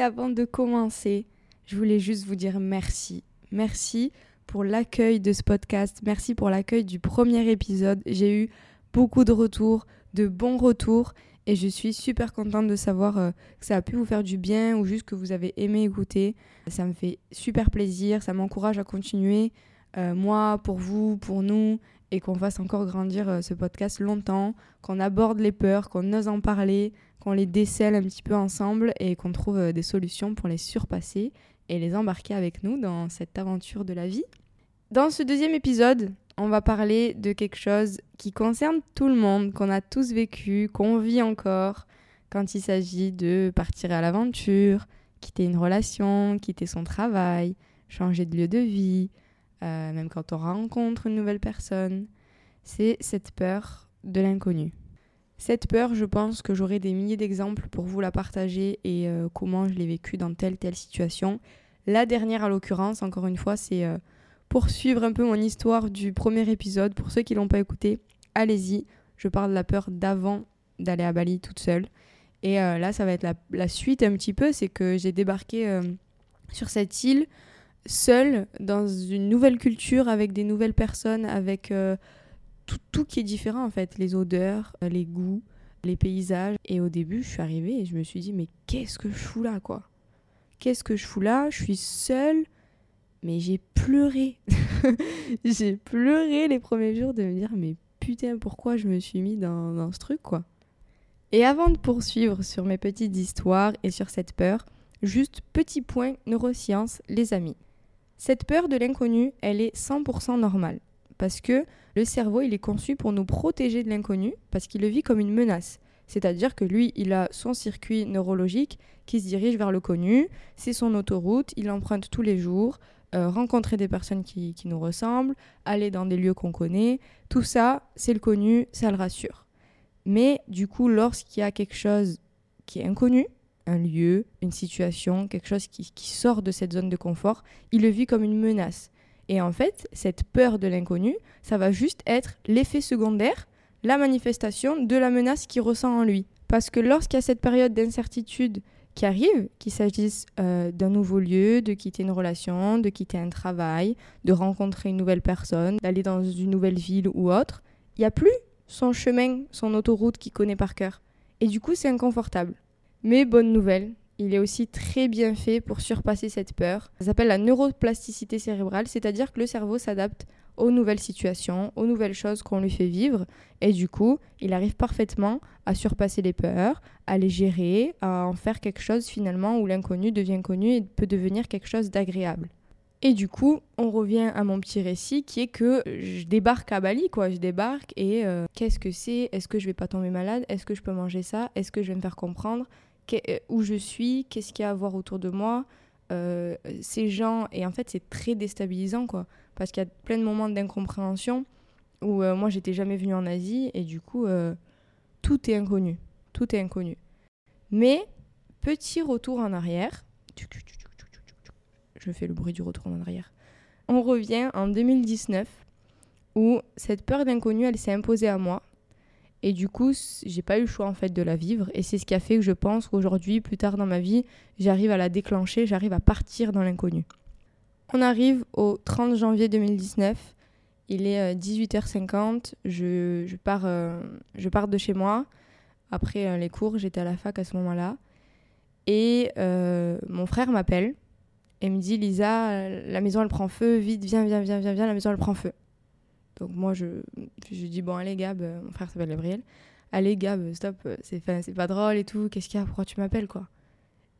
Avant de commencer, je voulais juste vous dire merci. Merci pour l'accueil de ce podcast. Merci pour l'accueil du premier épisode. J'ai eu beaucoup de retours, de bons retours. Et je suis super contente de savoir euh, que ça a pu vous faire du bien ou juste que vous avez aimé écouter. Ça me fait super plaisir, ça m'encourage à continuer. euh, moi, pour vous, pour nous, et qu'on fasse encore grandir euh, ce podcast longtemps, qu'on aborde les peurs, qu'on ose en parler, qu'on les décèle un petit peu ensemble et qu'on trouve euh, des solutions pour les surpasser et les embarquer avec nous dans cette aventure de la vie. Dans ce deuxième épisode, on va parler de quelque chose qui concerne tout le monde, qu'on a tous vécu, qu'on vit encore, quand il s'agit de partir à l'aventure, quitter une relation, quitter son travail, changer de lieu de vie, euh, même quand on rencontre une nouvelle personne. C'est cette peur de l'inconnu. Cette peur, je pense que j'aurai des milliers d'exemples pour vous la partager et euh, comment je l'ai vécu dans telle telle situation. La dernière, à l'occurrence, encore une fois, c'est euh, poursuivre un peu mon histoire du premier épisode. Pour ceux qui l'ont pas écouté, allez-y. Je parle de la peur d'avant d'aller à Bali toute seule. Et euh, là, ça va être la, la suite un petit peu. C'est que j'ai débarqué sur cette île seule, dans une nouvelle culture, avec des nouvelles personnes, avec tout, qui est différent en fait. Les odeurs, euh, les goûts, les paysages. Et au début, je suis arrivée et je me suis dit, mais qu'est-ce que je fous là, quoi? Qu'est-ce que je fous là? Je suis seule, mais j'ai pleuré. j'ai pleuré les premiers jours de me dire, mais putain, pourquoi je me suis mis dans, dans ce truc, quoi? Et avant de poursuivre sur mes petites histoires et sur cette peur, juste petit point neurosciences, les amis. Cette peur de l'inconnu, elle est 100% normale. Parce que le cerveau, il est conçu pour nous protéger de l'inconnu, parce qu'il le vit comme une menace. C'est-à-dire que lui, il a son circuit neurologique qui se dirige vers le connu, c'est son autoroute, il emprunte tous les jours, euh, rencontrer des personnes qui, nous ressemblent, aller dans des lieux qu'on connaît, tout ça, c'est le connu, ça le rassure. Mais du coup, lorsqu'il y a quelque chose qui est inconnu, un lieu, une situation, quelque chose qui sort de cette zone de confort, il le vit comme une menace. Et en fait, cette peur de l'inconnu, ça va juste être l'effet secondaire, la manifestation de la menace qu'il ressent en lui. Parce que lorsqu'il y a cette période d'incertitude qui arrive, qu'il s'agisse euh, d'un nouveau lieu, de quitter une relation, de quitter un travail, de rencontrer une nouvelle personne, d'aller dans une nouvelle ville ou autre, il n'y a plus son chemin, son autoroute qu'il connaît par cœur. Et du coup, c'est inconfortable. Mais bonne nouvelle, il est aussi très bien fait pour surpasser cette peur. Ça s'appelle la neuroplasticité cérébrale, c'est-à-dire que le cerveau s'adapte aux nouvelles situations, aux nouvelles choses qu'on lui fait vivre. Et du coup, il arrive parfaitement à surpasser les peurs, à les gérer, à en faire quelque chose finalement où l'inconnu devient connu et peut devenir quelque chose d'agréable. Et du coup, on revient à mon petit récit qui est que je débarque à Bali, quoi. Je débarque et euh, qu'est-ce que c'est? Est-ce que je vais pas tomber malade? Est-ce que je peux manger ça? Est-ce que je vais me faire comprendre? Où je suis Qu'est-ce qu'il y a à voir autour de moi Euh, Ces gens. Et en fait, c'est très déstabilisant, quoi. Parce qu'il y a plein de moments d'incompréhension où euh, moi, j'étais jamais venue en Asie et du coup, euh, tout est inconnu. Tout est inconnu. Mais, petit retour en arrière. Je fais le bruit du retour en arrière. On revient en 2019 où cette peur d'inconnu, elle s'est imposée à moi. Et du coup, j'ai pas eu le choix en fait de la vivre. Et c'est ce qui a fait que je pense qu'aujourd'hui, plus tard dans ma vie, j'arrive à la déclencher, j'arrive à partir dans l'inconnu. On arrive au 30 janvier 2019. Il est euh, 18h50. Je, je pars, euh, je pars de chez moi. Après euh, les cours, j'étais à la fac à ce moment-là. Et euh, mon frère m'appelle Et me dit, Lisa, euh, la maison elle prend feu, vite, viens, viens, viens, viens, viens, la maison elle prend feu. Donc moi, je, je dis, bon, allez, Gab, euh, mon frère s'appelle Gabriel. Allez, Gab, stop, euh, c'est pas drôle et tout, qu'est-ce qu'il y a, pourquoi tu m'appelles, quoi?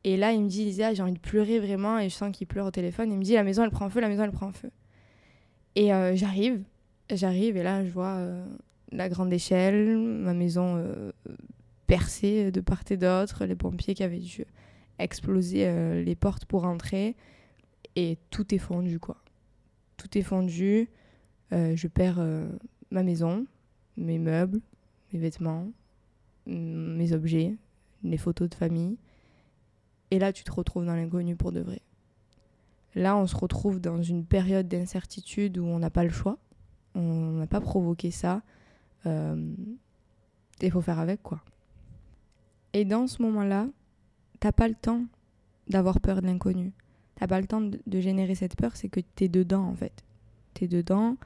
Et là, il me dit, Lisa, j'ai envie de pleurer vraiment, et je sens qu'il pleure au téléphone. Il me dit, la maison elle prend feu, la maison elle prend feu. Et euh, j'arrive, j'arrive, et là, je vois la grande échelle, ma maison percée de part et d'autre, les pompiers qui avaient dû exploser les portes pour entrer, et tout est fondu, quoi. Tout est fondu, je perds euh, ma maison, mes meubles, mes vêtements, mes objets, les photos de famille. Et là, tu te retrouves dans l'inconnu pour de vrai. Là, on se retrouve dans une période d'incertitude où on n'a pas le choix. On n'a pas provoqué ça. Euh, Il faut faire avec, quoi. Et dans ce moment-là, t'as pas le temps d'avoir peur de l'inconnu. T'as pas le temps de générer cette peur, c'est que t'es dedans, en fait. T'es dedans,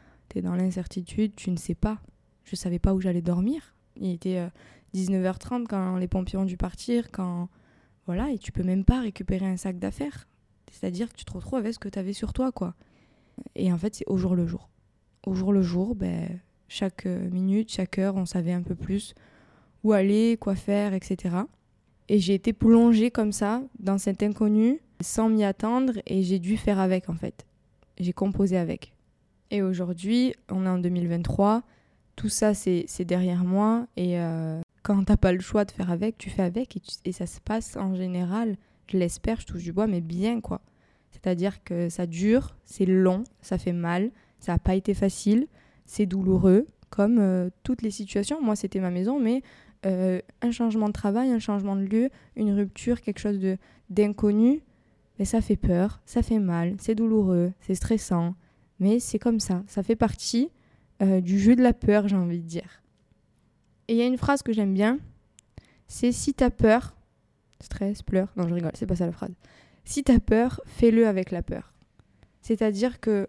dans l'incertitude, tu ne sais pas. Je savais pas où j'allais dormir. Il était euh, 19h30 quand les pompiers ont dû partir, quand... Voilà, et tu peux même pas récupérer un sac d'affaires. C'est-à-dire que tu te retrouves avec ce que tu avais sur toi, quoi. Et en fait, c'est au jour le jour. Au jour le jour, ben, chaque euh, minute, chaque heure, on savait un peu plus où aller, quoi faire, etc. Et j'ai été plongée comme ça dans cet inconnu sans m'y attendre et j'ai dû faire avec en fait. J'ai composé avec. Et aujourd'hui, on est en 2023, tout ça c'est derrière moi. Et euh, quand t'as pas le choix de faire avec, tu fais avec. Et, ça se passe en général, je l'espère, je touche du bois, mais bien quoi. C'est-à-dire que ça dure, c'est long, ça fait mal, ça n'a pas été facile, c'est douloureux, comme euh, toutes les situations. Moi c'était ma maison, mais euh, un changement de travail, un changement de lieu, une rupture, quelque chose d'inconnu, mais ça fait peur, ça fait mal, c'est douloureux, c'est stressant, mais c'est comme ça, ça fait partie euh, du jeu de la peur, j'ai envie de dire. Et il y a une phrase que j'aime bien, c'est si t'as peur, stress, pleure, non je rigole, c'est pas ça la phrase. Si t'as peur, fais-le avec la peur. C'est-à-dire que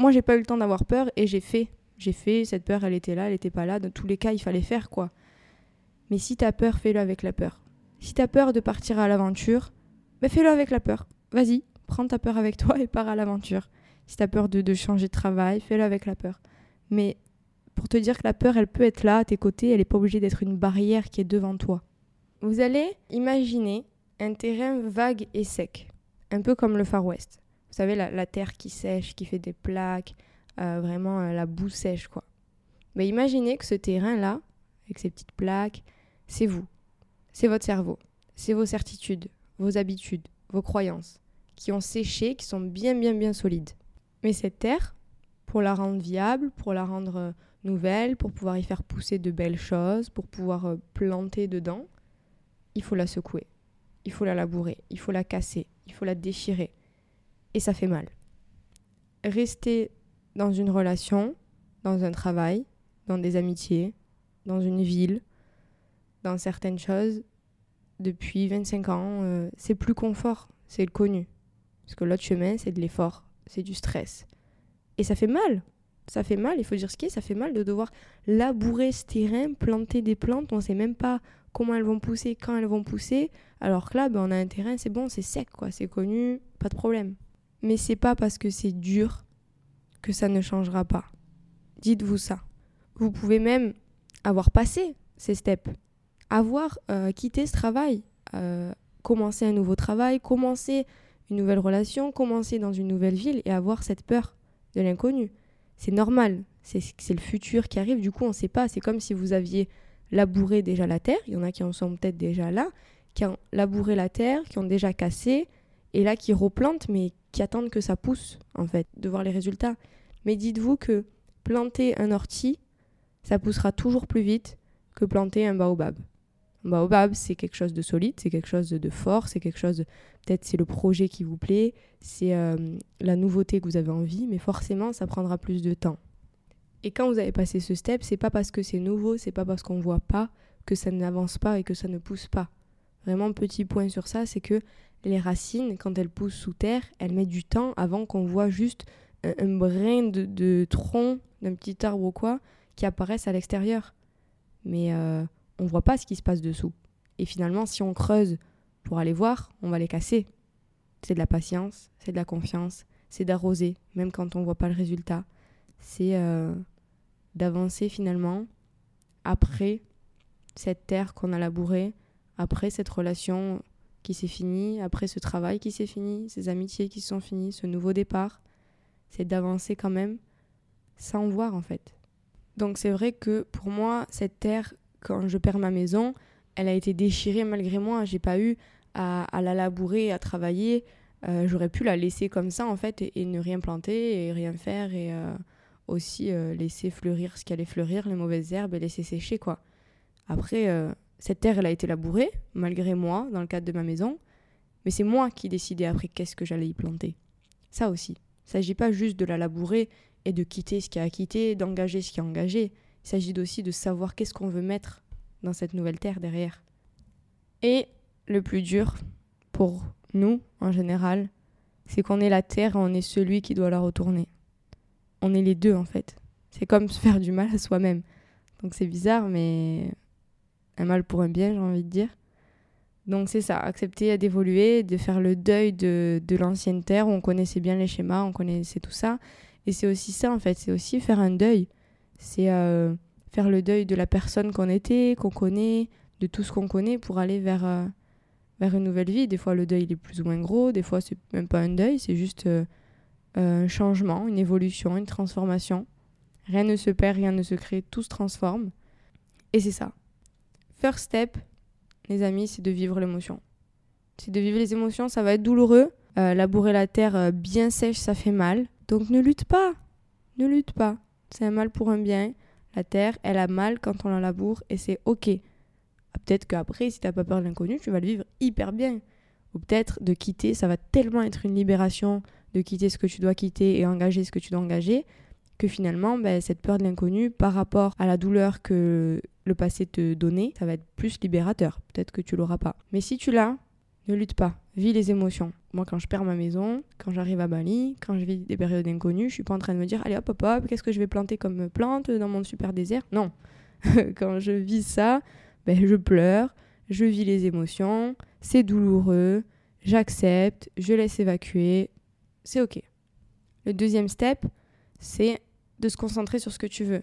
moi j'ai pas eu le temps d'avoir peur et j'ai fait, j'ai fait, cette peur elle était là, elle était pas là, dans tous les cas il fallait faire quoi. Mais si t'as peur, fais-le avec la peur. Si t'as peur de partir à l'aventure, ben fais-le avec la peur. Vas-y, prends ta peur avec toi et pars à l'aventure. Si t'as peur de, de changer de travail, fais-le avec la peur. Mais pour te dire que la peur, elle peut être là à tes côtés, elle n'est pas obligée d'être une barrière qui est devant toi. Vous allez imaginer un terrain vague et sec, un peu comme le Far West. Vous savez, la, la terre qui sèche, qui fait des plaques, euh, vraiment euh, la boue sèche, quoi. Mais imaginez que ce terrain-là, avec ces petites plaques, c'est vous. C'est votre cerveau. C'est vos certitudes, vos habitudes, vos croyances, qui ont séché, qui sont bien, bien, bien solides. Mais cette terre, pour la rendre viable, pour la rendre euh, nouvelle, pour pouvoir y faire pousser de belles choses, pour pouvoir euh, planter dedans, il faut la secouer, il faut la labourer, il faut la casser, il faut la déchirer. Et ça fait mal. Rester dans une relation, dans un travail, dans des amitiés, dans une ville, dans certaines choses, depuis 25 ans, euh, c'est plus confort, c'est le connu. Parce que l'autre chemin, c'est de l'effort, c'est du stress. Et ça fait mal. Ça fait mal, il faut dire ce qui est, ça fait mal de devoir labourer ce terrain, planter des plantes, on sait même pas comment elles vont pousser, quand elles vont pousser, alors que là, ben, on a un terrain, c'est bon, c'est sec, quoi, c'est connu, pas de problème. Mais c'est pas parce que c'est dur que ça ne changera pas. Dites-vous ça. Vous pouvez même avoir passé ces steps, avoir euh, quitté ce travail, euh, commencer un nouveau travail, commencer une nouvelle relation, commencer dans une nouvelle ville et avoir cette peur de l'inconnu. C'est normal, c'est le futur qui arrive, du coup on ne sait pas, c'est comme si vous aviez labouré déjà la terre, il y en a qui en sont peut-être déjà là, qui ont labouré la terre, qui ont déjà cassé, et là qui replantent, mais qui attendent que ça pousse, en fait, de voir les résultats. Mais dites-vous que planter un ortie, ça poussera toujours plus vite que planter un baobab. Baobab, c'est quelque chose de solide, c'est quelque chose de fort, c'est quelque chose, peut-être c'est le projet qui vous plaît, c'est euh, la nouveauté que vous avez envie, mais forcément, ça prendra plus de temps. Et quand vous avez passé ce step, c'est pas parce que c'est nouveau, c'est pas parce qu'on voit pas que ça n'avance pas et que ça ne pousse pas. Vraiment, petit point sur ça, c'est que les racines, quand elles poussent sous terre, elles mettent du temps avant qu'on voit juste un, brin de, de tronc d'un petit arbre ou quoi qui apparaissent à l'extérieur. Mais euh, on voit pas ce qui se passe dessous. Et finalement, si on creuse pour aller voir, on va les casser. c'est de la patience, c'est de la confiance, c'est d'arroser, même quand on voit pas le résultat. C'est euh, d'avancer finalement après cette terre qu'on a labourée, après cette relation qui s'est finie, après ce travail qui s'est fini, ces amitiés qui se sont finies, ce nouveau départ. C'est d'avancer quand même sans voir en fait. Donc c'est vrai que pour moi, cette terre, quand je perds ma maison, elle a été déchirée malgré moi. J'ai pas eu à, la labourer, à travailler. Euh, J'aurais pu la laisser comme ça en fait et, ne rien planter et rien faire et euh, aussi euh, laisser fleurir ce qui allait fleurir, les mauvaises herbes et laisser sécher quoi. Après, cette terre elle a été labourée malgré moi dans le cadre de ma maison, mais c'est moi qui décidais après qu'est-ce que j'allais y planter. Ça aussi. Il s'agit pas juste de la labourer et de quitter ce qui a à quitter, d'engager ce qui a engagé. Il s'agit aussi de savoir qu'est-ce qu'on veut mettre dans cette nouvelle terre derrière. Et le plus dur pour nous, en général, c'est qu'on est la terre et on est celui qui doit la retourner. On est les deux, en fait. C'est comme se faire du mal à soi-même. Donc c'est bizarre, mais un mal pour un bien, j'ai envie de dire. Donc c'est ça, accepter d'évoluer, de faire le deuil de, l'ancienne terre où on connaissait bien les schémas, on connaissait tout ça. Et c'est aussi ça, en fait, c'est aussi faire un deuil. C'est euh, faire le deuil de la personne qu'on était, qu'on connaît, de tout ce qu'on connaît pour aller vers, euh, vers une nouvelle vie. Des fois, le deuil il est plus ou moins gros, des fois, c'est même pas un deuil, c'est juste euh, un changement, une évolution, une transformation. Rien ne se perd, rien ne se crée, tout se transforme. Et c'est ça. First step, les amis, c'est de vivre l'émotion. C'est de vivre les émotions, ça va être douloureux. Euh, labourer la terre euh, bien sèche, ça fait mal. Donc ne lutte pas. Ne lutte pas. C'est un mal pour un bien. La terre, elle a mal quand on la laboure et c'est ok. Ah, Peut-être qu'après, si t'as pas peur de l'inconnu, tu vas le vivre hyper bien. Ou peut-être de quitter, ça va tellement être une libération de quitter ce que tu dois quitter et engager ce que tu dois engager, que finalement, ben, cette peur de l'inconnu, par rapport à la douleur que le passé te donnait, ça va être plus libérateur. Peut-être que tu l'auras pas. Mais si tu l'as, ne lutte pas. Vis les émotions. Moi, quand je perds ma maison, quand j'arrive à Bali, quand je vis des périodes d'inconnu, je suis pas en train de me dire, allez hop, hop, hop, qu'est-ce que je vais planter comme plante dans mon super désert? Non. quand je vis ça, ben, je pleure, je vis les émotions, c'est douloureux, j'accepte, je laisse évacuer, c'est ok. Le deuxième step, c'est de se concentrer sur ce que tu veux,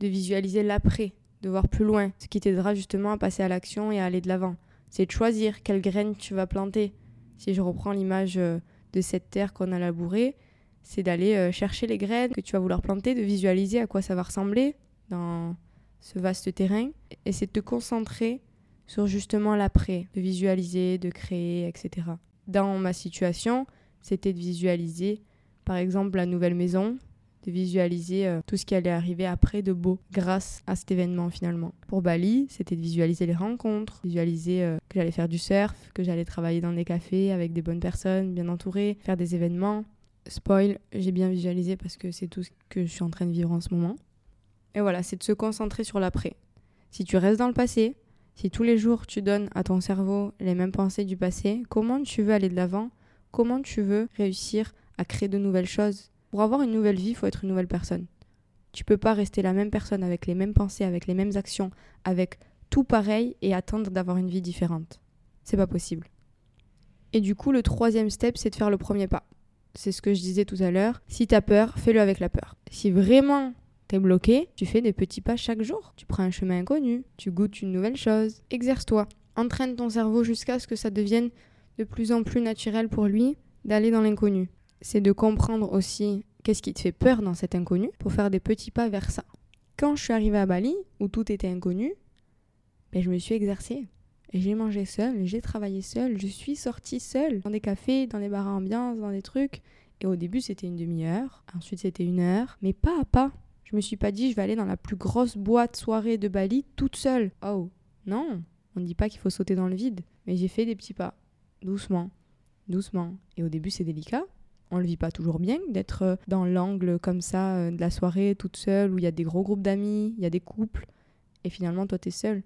de visualiser l'après, de voir plus loin, ce qui t'aidera justement à passer à l'action et à aller de l'avant. C'est de choisir quelle graine tu vas planter. Si je reprends l'image euh, de cette terre qu'on a labourée, c'est d'aller euh, chercher les graines que tu vas vouloir planter, de visualiser à quoi ça va ressembler dans ce vaste terrain, et c'est de te concentrer sur justement l'après, de visualiser, de créer, etc. Dans ma situation, c'était de visualiser par exemple la nouvelle maison, de visualiser euh, tout ce qui allait arriver après de beau grâce à cet événement finalement. Pour Bali, c'était de visualiser les rencontres, visualiser euh, que j'allais faire du surf, que j'allais travailler dans des cafés avec des bonnes personnes, bien entourées, faire des événements. Spoil, j'ai bien visualisé parce que c'est tout ce que je suis en train de vivre en ce moment. Et voilà, c'est de se concentrer sur l'après. Si tu restes dans le passé, si tous les jours tu donnes à ton cerveau les mêmes pensées du passé, comment tu veux aller de l'avant? Comment tu veux réussir à créer de nouvelles choses? Pour avoir une nouvelle vie, il faut être une nouvelle personne. Tu peux pas rester la même personne avec les mêmes pensées, avec les mêmes actions, avec tout pareil et attendre d'avoir une vie différente. C'est pas possible. Et du coup, le troisième step, c'est de faire le premier pas. C'est ce que je disais tout à l'heure. Si t'as peur, fais-le avec la peur. Si vraiment t'es bloqué, tu fais des petits pas chaque jour. Tu prends un chemin inconnu, tu goûtes une nouvelle chose. Exerce-toi. Entraîne ton cerveau jusqu'à ce que ça devienne de plus en plus naturel pour lui d'aller dans l'inconnu. C'est de comprendre aussi qu'est-ce qui te fait peur dans cet inconnu pour faire des petits pas vers ça. Quand je suis arrivée à Bali, où tout était inconnu, ben je me suis exercée. J'ai mangé seule, j'ai travaillé seule, je suis sortie seule dans des cafés, dans des bars à ambiance, dans des trucs. Et au début, c'était une demi-heure, ensuite c'était une heure, mais pas à pas. Je me suis pas dit je vais aller dans la plus grosse boîte soirée de Bali toute seule. Oh, non, on ne dit pas qu'il faut sauter dans le vide, mais j'ai fait des petits pas, doucement, doucement. Et au début, c'est délicat. On le vit pas toujours bien d'être euh, dans l'angle comme ça euh, de la soirée toute seule où il y a des gros groupes d'amis, il y a des couples et finalement toi tu es seule.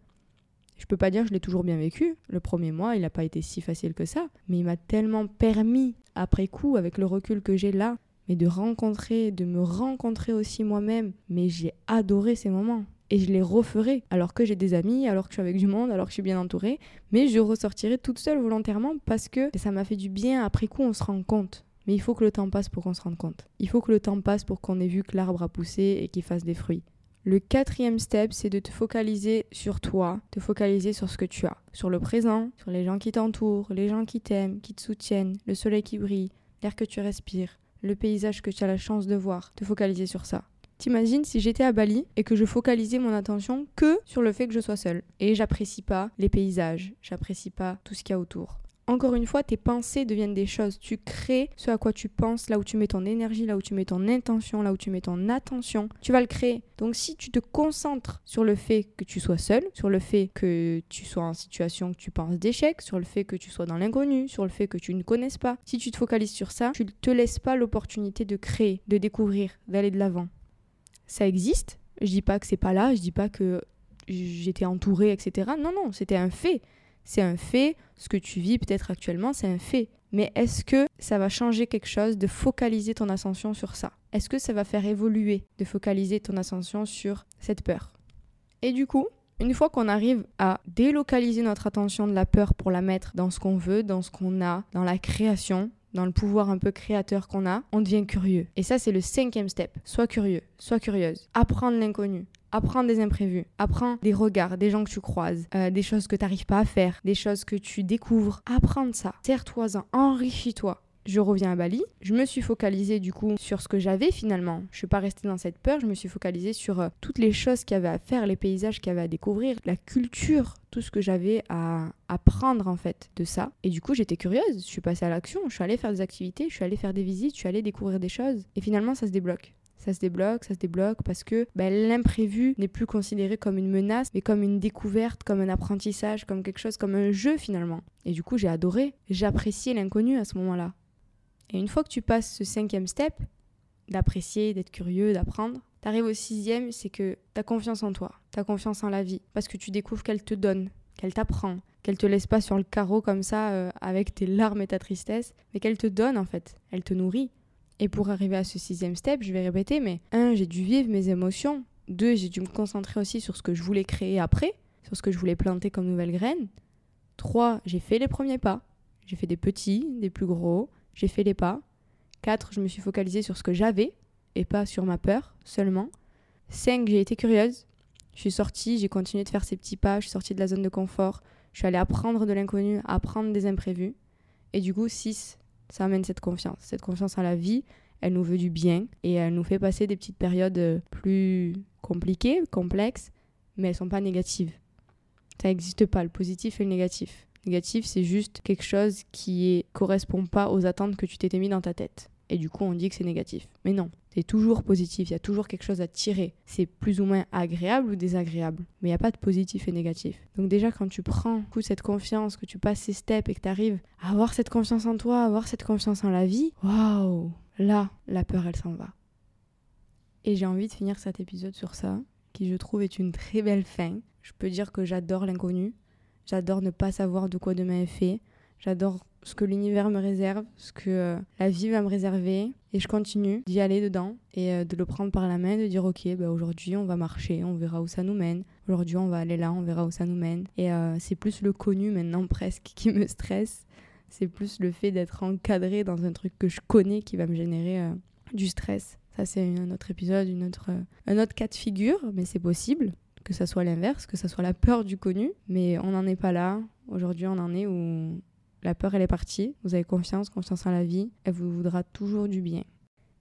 Je peux pas dire que je l'ai toujours bien vécu. Le premier mois, il n'a pas été si facile que ça, mais il m'a tellement permis après coup avec le recul que j'ai là, mais de rencontrer, de me rencontrer aussi moi-même, mais j'ai adoré ces moments. et je les referai alors que j'ai des amis, alors que je suis avec du monde, alors que je suis bien entourée, mais je ressortirai toute seule volontairement parce que ça m'a fait du bien. Après coup, on se rend compte. Mais il faut que le temps passe pour qu'on se rende compte. Il faut que le temps passe pour qu'on ait vu que l'arbre a poussé et qu'il fasse des fruits. Le quatrième step, c'est de te focaliser sur toi, te focaliser sur ce que tu as, sur le présent, sur les gens qui t'entourent, les gens qui t'aiment, qui te soutiennent, le soleil qui brille, l'air que tu respires, le paysage que tu as la chance de voir, te focaliser sur ça. T'imagines si j'étais à Bali et que je focalisais mon attention que sur le fait que je sois seule et j'apprécie pas les paysages, j'apprécie pas tout ce qu'il y a autour. Encore une fois, tes pensées deviennent des choses. Tu crées ce à quoi tu penses, là où tu mets ton énergie, là où tu mets ton intention, là où tu mets ton attention. Tu vas le créer. Donc si tu te concentres sur le fait que tu sois seul, sur le fait que tu sois en situation que tu penses d'échec, sur le fait que tu sois dans l'inconnu, sur le fait que tu ne connaisses pas, si tu te focalises sur ça, tu ne te laisses pas l'opportunité de créer, de découvrir, d'aller de l'avant. Ça existe. Je dis pas que c'est pas là, je dis pas que j'étais entourée, etc. Non, non, c'était un fait. C'est un fait. Ce que tu vis peut-être actuellement, c'est un fait. Mais est-ce que ça va changer quelque chose de focaliser ton ascension sur ça? Est-ce que ça va faire évoluer de focaliser ton ascension sur cette peur? Et du coup, une fois qu'on arrive à délocaliser notre attention de la peur pour la mettre dans ce qu'on veut, dans ce qu'on a, dans la création, dans le pouvoir un peu créateur qu'on a, on devient curieux. Et ça, c'est le cinquième step. Sois curieux, sois curieuse. Apprendre l'inconnu, Apprends des imprévus, apprends des regards, des gens que tu croises, euh, des choses que tu n'arrives pas à faire, des choses que tu découvres. Apprends ça, serre-toi-en, enrichis-toi. Je reviens à Bali, je me suis focalisée du coup sur ce que j'avais finalement. Je suis pas restée dans cette peur, je me suis focalisée sur euh, toutes les choses qu'il y avait à faire, les paysages qu'il y avait à découvrir, la culture, tout ce que j'avais à apprendre en fait de ça. Et du coup, j'étais curieuse, je suis passée à l'action, je suis allée faire des activités, je suis allée faire des visites, je suis allée découvrir des choses. Et finalement, ça se débloque ça se débloque, ça se débloque parce que ben, l'imprévu n'est plus considéré comme une menace, mais comme une découverte, comme un apprentissage, comme quelque chose, comme un jeu finalement. Et du coup, j'ai adoré, j'appréciais l'inconnu à ce moment-là. Et une fois que tu passes ce cinquième step, d'apprécier, d'être curieux, d'apprendre, t'arrives au sixième, c'est que t'as confiance en toi, t'as confiance en la vie, parce que tu découvres qu'elle te donne, qu'elle t'apprend, qu'elle te laisse pas sur le carreau comme ça euh, avec tes larmes et ta tristesse, mais qu'elle te donne en fait, elle te nourrit. Et pour arriver à ce sixième step, je vais répéter, mais un, j'ai dû vivre mes émotions. Deux, j'ai dû me concentrer aussi sur ce que je voulais créer après, sur ce que je voulais planter comme nouvelles graines. Trois, j'ai fait les premiers pas. J'ai fait des petits, des plus gros. J'ai fait les pas. Quatre, je me suis focalisée sur ce que j'avais et pas sur ma peur seulement. Cinq, j'ai été curieuse. Je suis sortie, j'ai continué de faire ces petits pas, je suis sortie de la zone de confort. Je suis allée apprendre de l'inconnu, apprendre des imprévus. Et du coup, 6, ça amène cette confiance. Cette confiance en la vie, elle nous veut du bien et elle nous fait passer des petites périodes euh, plus compliquées, complexes, mais elles sont pas négatives. Ça n'existe pas, le positif et le négatif. Négatif, c'est juste quelque chose qui ne correspond pas aux attentes que tu t'étais mis dans ta tête. Et du coup, on dit que c'est négatif. Mais non, c'est toujours positif, il y a toujours quelque chose à tirer. C'est plus ou moins agréable ou désagréable, mais il n'y a pas de positif et négatif. Donc déjà, quand tu prends coup, cette confiance, que tu passes ces steps et que tu arrives à avoir cette confiance en toi, avoir cette confiance en la vie, waouh, là, la peur, elle s'en va. Et j'ai envie de finir cet épisode sur ça, qui je trouve est une très belle fin. Je peux dire que j'adore l'inconnu, j'adore ne pas savoir de quoi demain est fait, j'adore ce que l'univers me réserve, ce que euh, la vie va me réserver. Et je continue d'y aller dedans et euh, de le prendre par la main, de dire ok, bah, aujourd'hui on va marcher, on verra où ça nous mène. Aujourd'hui on va aller là, on verra où ça nous mène. Et euh, c'est plus le connu maintenant presque qui me stresse. C'est plus le fait d'être encadré dans un truc que je connais qui va me générer du stress. Ça c'est un autre épisode, une autre, un autre cas de figure, mais c'est possible que ça soit l'inverse, que ça soit la peur du connu. Mais on n'en est pas là. Aujourd'hui on en est où la peur, elle est partie. Vous avez confiance, confiance en la vie. Elle vous voudra toujours du bien.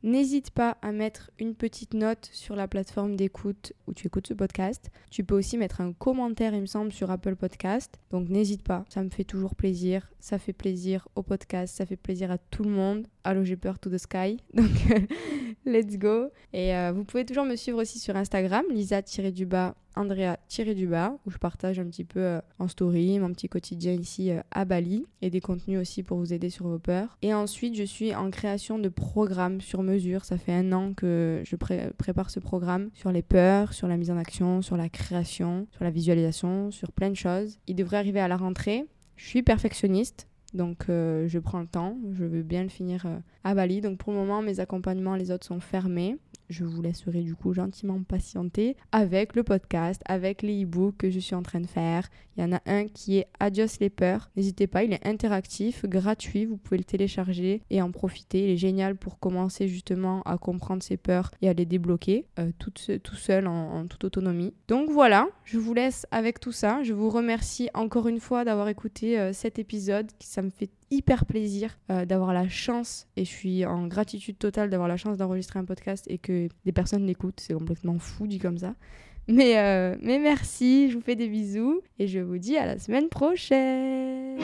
N'hésite pas à mettre une petite note sur la plateforme d'écoute où tu écoutes ce podcast. Tu peux aussi mettre un commentaire, il me semble, sur Apple Podcast. Donc n'hésite pas, ça me fait toujours plaisir. Ça fait plaisir au podcast, ça fait plaisir à tout le monde. Allo, j'ai peur to the sky. Donc let's go. Et euh, vous pouvez toujours me suivre aussi sur Instagram, lisa-du-bas Andrea-du-bas, où je partage un petit peu euh, en story mon petit quotidien ici euh, à Bali et des contenus aussi pour vous aider sur vos peurs. Et ensuite, je suis en création de programmes sur mesure. Ça fait un an que je prépare ce programme sur les peurs, sur la mise en action, sur la création, sur la visualisation, sur plein de choses. Il devrait arriver à la rentrée. Je suis perfectionniste. Donc euh, je prends le temps, je veux bien le finir euh, à Bali. Donc pour le moment, mes accompagnements, les autres sont fermés. Je vous laisserai du coup gentiment patienter avec le podcast, avec les e-books que je suis en train de faire. Il y en a un qui est Adios les peurs. N'hésitez pas, il est interactif, gratuit, vous pouvez le télécharger et en profiter. Il est génial pour commencer justement à comprendre ses peurs et à les débloquer euh, tout, seul en, toute autonomie. Donc voilà, je vous laisse avec tout ça. Je vous remercie encore une fois d'avoir écouté cet épisode. Ça me fait hyper plaisir euh, d'avoir la chance et je suis en gratitude totale d'avoir la chance d'enregistrer un podcast et que des personnes l'écoutent. C'est complètement fou dit comme ça. Mais, euh, mais merci, je vous fais des bisous et je vous dis à la semaine prochaine.